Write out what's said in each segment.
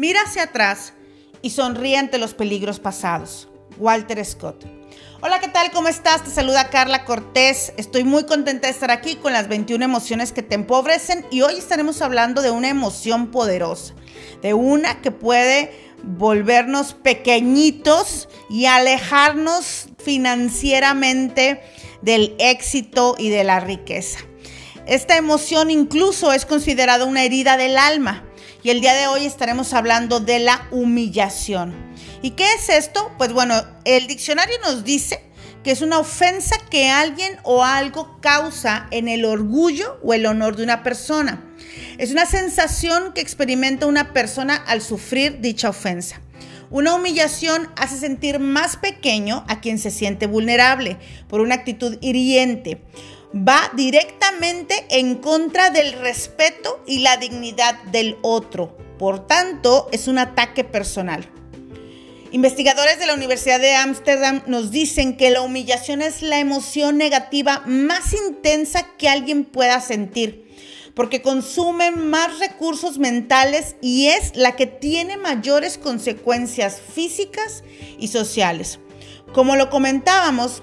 Mira hacia atrás y sonríe ante los peligros pasados. Walter Scott. Hola, ¿qué tal? ¿Cómo estás? Te saluda Carla Cortés. Estoy muy contenta de estar aquí con las 21 emociones que te empobrecen y hoy estaremos hablando de una emoción poderosa, de una que puede volvernos pequeñitos y alejarnos financieramente del éxito y de la riqueza. Esta emoción incluso es considerada una herida del alma y el día de hoy estaremos hablando de la humillación. ¿Y qué es esto? Pues bueno, el diccionario nos dice que es una ofensa que alguien o algo causa en el orgullo o el honor de una persona. Es una sensación que experimenta una persona al sufrir dicha ofensa. Una humillación hace sentir más pequeño a quien se siente vulnerable por una actitud hiriente. Va directamente en contra del respeto y la dignidad del otro. Por tanto, es un ataque personal. Investigadores de la Universidad de Ámsterdam nos dicen que la humillación es la emoción negativa más intensa que alguien pueda sentir porque consume más recursos mentales y es la que tiene mayores consecuencias físicas y sociales. Como lo comentábamos,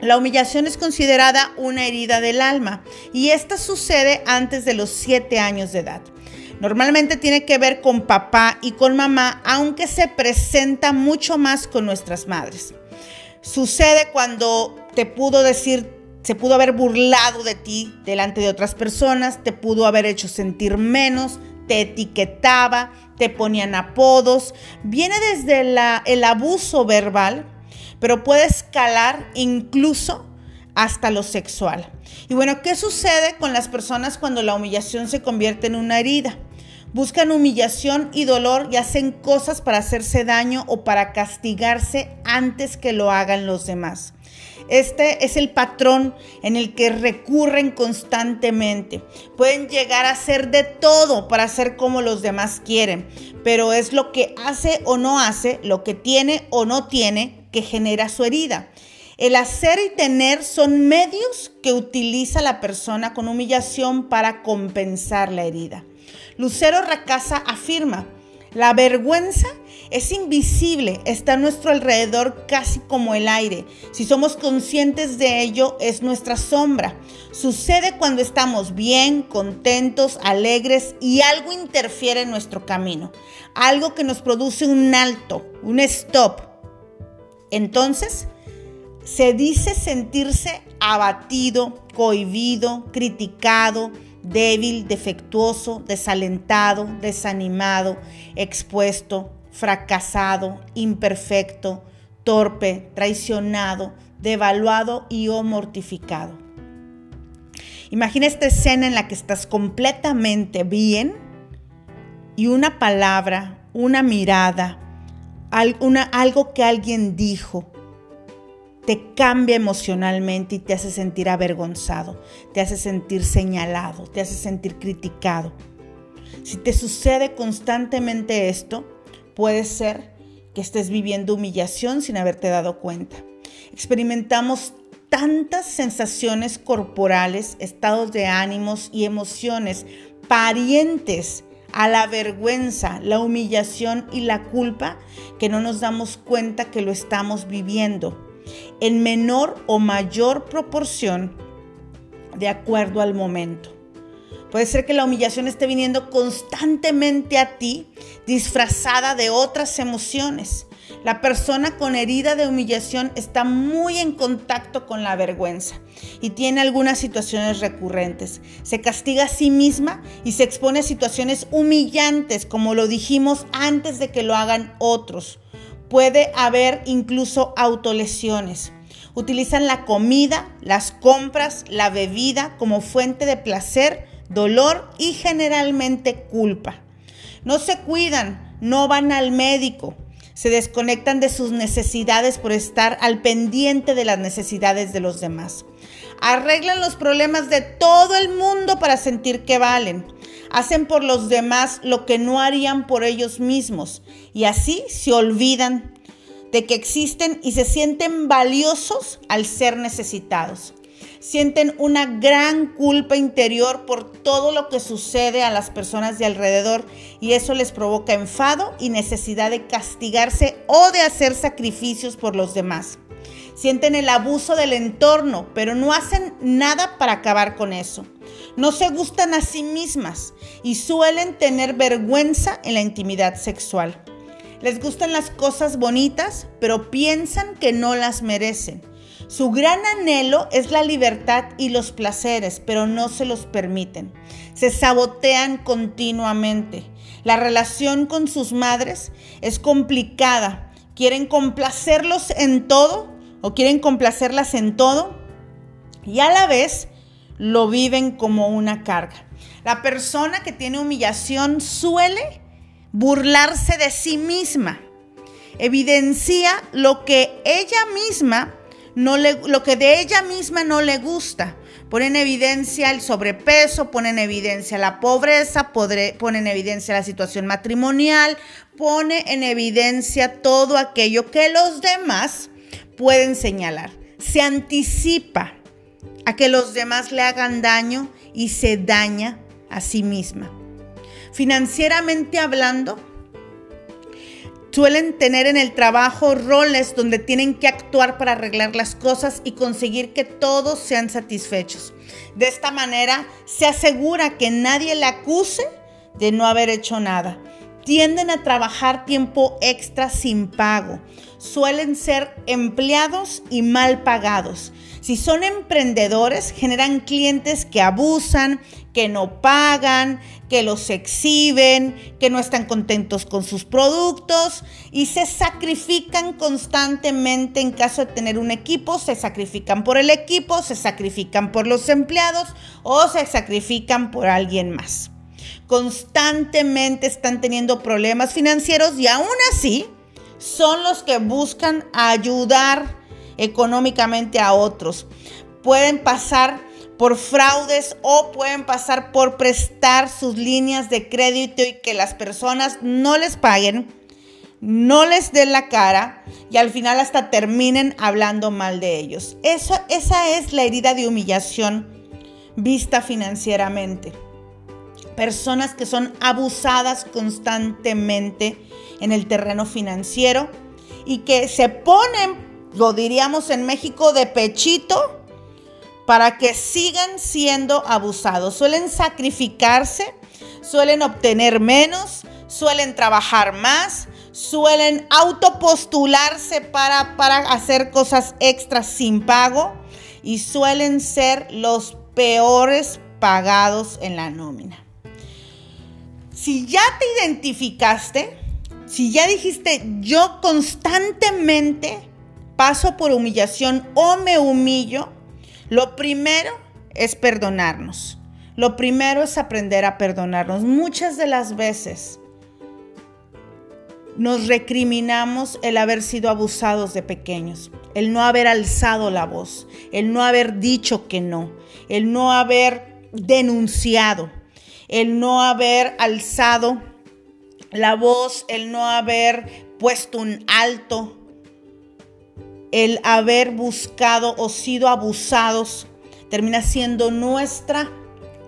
la humillación es considerada una herida del alma y esta sucede antes de los 7 años de edad. Normalmente tiene que ver con papá y con mamá, aunque se presenta mucho más con nuestras madres. Sucede cuando te pudo decir se pudo haber burlado de ti delante de otras personas, te pudo haber hecho sentir menos, te etiquetaba, te ponían apodos. Viene desde el abuso verbal, pero puede escalar incluso hasta lo sexual. Y bueno, ¿qué sucede con las personas cuando la humillación se convierte en una herida? Buscan humillación y dolor y hacen cosas para hacerse daño o para castigarse antes que lo hagan los demás. Este es el patrón en el que recurren constantemente. Pueden llegar a hacer de todo para hacer como los demás quieren, pero es lo que hace o no hace, lo que tiene o no tiene, que genera su herida. El hacer y tener son medios que utiliza la persona con humillación para compensar la herida. Lucero Racasa afirma, la vergüenza es invisible, está a nuestro alrededor casi como el aire. Si somos conscientes de ello, es nuestra sombra. Sucede cuando estamos bien, contentos, alegres y algo interfiere en nuestro camino. Algo que nos produce un alto, un stop. Entonces, se dice sentirse abatido, cohibido, criticado, débil, defectuoso, desalentado, desanimado, expuesto, fracasado, imperfecto, torpe, traicionado, devaluado y o mortificado. Imagina esta escena en la que estás completamente bien y una palabra, una mirada, algo que alguien dijo, te cambia emocionalmente y te hace sentir avergonzado, te hace sentir señalado, te hace sentir criticado. Si te sucede constantemente esto, puede ser que estés viviendo humillación sin haberte dado cuenta. Experimentamos tantas sensaciones corporales, estados de ánimos y emociones parientes a la vergüenza, la humillación y la culpa que no nos damos cuenta que lo estamos viviendo en menor o mayor proporción de acuerdo al momento. Puede ser que la humillación esté viniendo constantemente a ti disfrazada de otras emociones. La persona con herida de humillación está muy en contacto con la vergüenza y tiene algunas situaciones recurrentes. Se castiga a sí misma y se expone a situaciones humillantes, como lo dijimos antes de que lo hagan otros. Puede haber incluso autolesiones. Utilizan la comida, las compras, la bebida como fuente de placer, dolor y generalmente culpa. No se cuidan, no van al médico, se desconectan de sus necesidades por estar al pendiente de las necesidades de los demás. Arreglan los problemas de todo el mundo para sentir que valen hacen por los demás lo que no harían por ellos mismos y así se olvidan de que existen y se sienten valiosos al ser necesitados. Sienten una gran culpa interior por todo lo que sucede a las personas de alrededor y eso les provoca enfado y necesidad de castigarse o de hacer sacrificios por los demás. Sienten el abuso del entorno, pero no hacen nada para acabar con eso. No se gustan a sí mismas y suelen tener vergüenza en la intimidad sexual. Les gustan las cosas bonitas, pero piensan que no las merecen. Su gran anhelo es la libertad y los placeres, pero no se los permiten. Se sabotean continuamente. La relación con sus madres es complicada. Quieren complacerlos en todo o quieren complacerlas en todo y a la vez lo viven como una carga. La persona que tiene humillación suele burlarse de sí misma. Evidencia lo que ella misma no le, lo que de ella misma no le gusta. Pone en evidencia el sobrepeso, pone en evidencia la pobreza, pone en evidencia la situación matrimonial, pone en evidencia todo aquello que los demás pueden señalar. Se anticipa a que los demás le hagan daño y se daña a sí misma. Financieramente hablando, suelen tener en el trabajo roles donde tienen que actuar para arreglar las cosas y conseguir que todos sean satisfechos. De esta manera se asegura que nadie le acuse de no haber hecho nada. Tienden a trabajar tiempo extra sin pago. Suelen ser empleados y mal pagados. Si son emprendedores, generan clientes que abusan, que no pagan, que los exhiben, que no están contentos con sus productos y se sacrifican constantemente en caso de tener un equipo, se sacrifican por el equipo, se sacrifican por los empleados o se sacrifican por alguien más. Constantemente están teniendo problemas financieros y aún así son los que buscan ayudar económicamente a otros. Pueden pasar por fraudes o pueden pasar por prestar sus líneas de crédito y que las personas no les paguen, no les den la cara y al final hasta terminen hablando mal de ellos. Esa es la herida de humillación vista financieramente. Personas que son abusadas constantemente en el terreno financiero y que se ponen, lo diríamos en México, de pechito para que sigan siendo abusados. Suelen sacrificarse, suelen obtener menos, suelen trabajar más, suelen autopostularse para, para hacer cosas extras sin pago y suelen ser los peores pagados en la nómina. Si ya te identificaste, si ya dijiste yo constantemente paso por humillación o me humillo, lo primero es perdonarnos. Lo primero es aprender a perdonarnos. Muchas de las veces nos recriminamos el haber sido abusados de pequeños, el no haber alzado la voz, el no haber dicho que no, el no haber denunciado, el no haber alzado la voz, el no haber puesto un alto el haber buscado o sido abusados termina siendo nuestra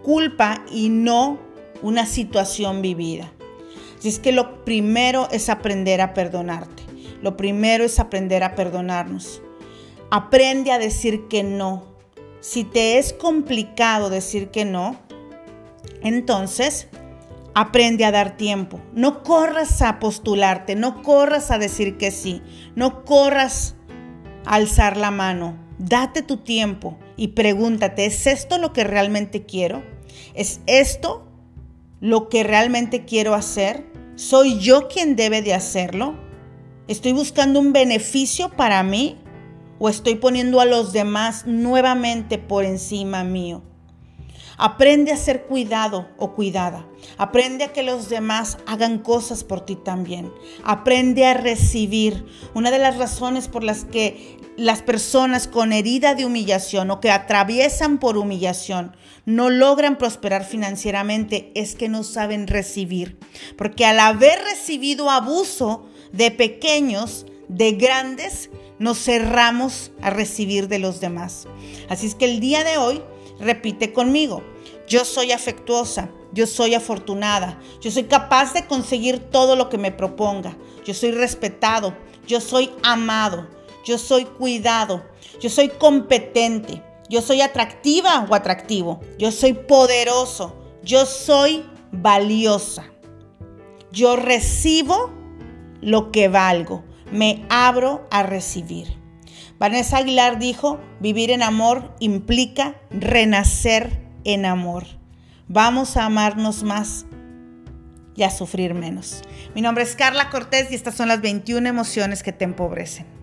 culpa y no una situación vivida. Así es que lo primero es aprender a perdonarte. Lo primero es aprender a perdonarnos. Aprende a decir que no. Si te es complicado decir que no, entonces aprende a dar tiempo. No corras a postularte, no corras a decir que sí, no corras alzar la mano. Date tu tiempo y pregúntate, ¿es esto lo que realmente quiero? ¿Es esto lo que realmente quiero hacer? ¿Soy yo quien debe de hacerlo? ¿Estoy buscando un beneficio para mí o estoy poniendo a los demás nuevamente por encima mío? Aprende a ser cuidado o cuidada. Aprende a que los demás hagan cosas por ti también. Aprende a recibir. Una de las razones por las que las personas con herida de humillación o que atraviesan por humillación no logran prosperar financieramente es que no saben recibir. Porque al haber recibido abuso de pequeños, de grandes, nos cerramos a recibir de los demás. Así es que el día de hoy repite conmigo, yo soy afectuosa, yo soy afortunada, yo soy capaz de conseguir todo lo que me proponga, yo soy respetado, yo soy amado, yo soy cuidado, yo soy competente, yo soy atractiva o atractivo, yo soy poderoso, yo soy valiosa, yo recibo lo que valgo, me abro a recibir. Vanessa Aguilar dijo, vivir en amor implica renacer en amor. Vamos a amarnos más y a sufrir menos. Mi nombre es Carla Cortés y estas son las 21 emociones que te empobrecen.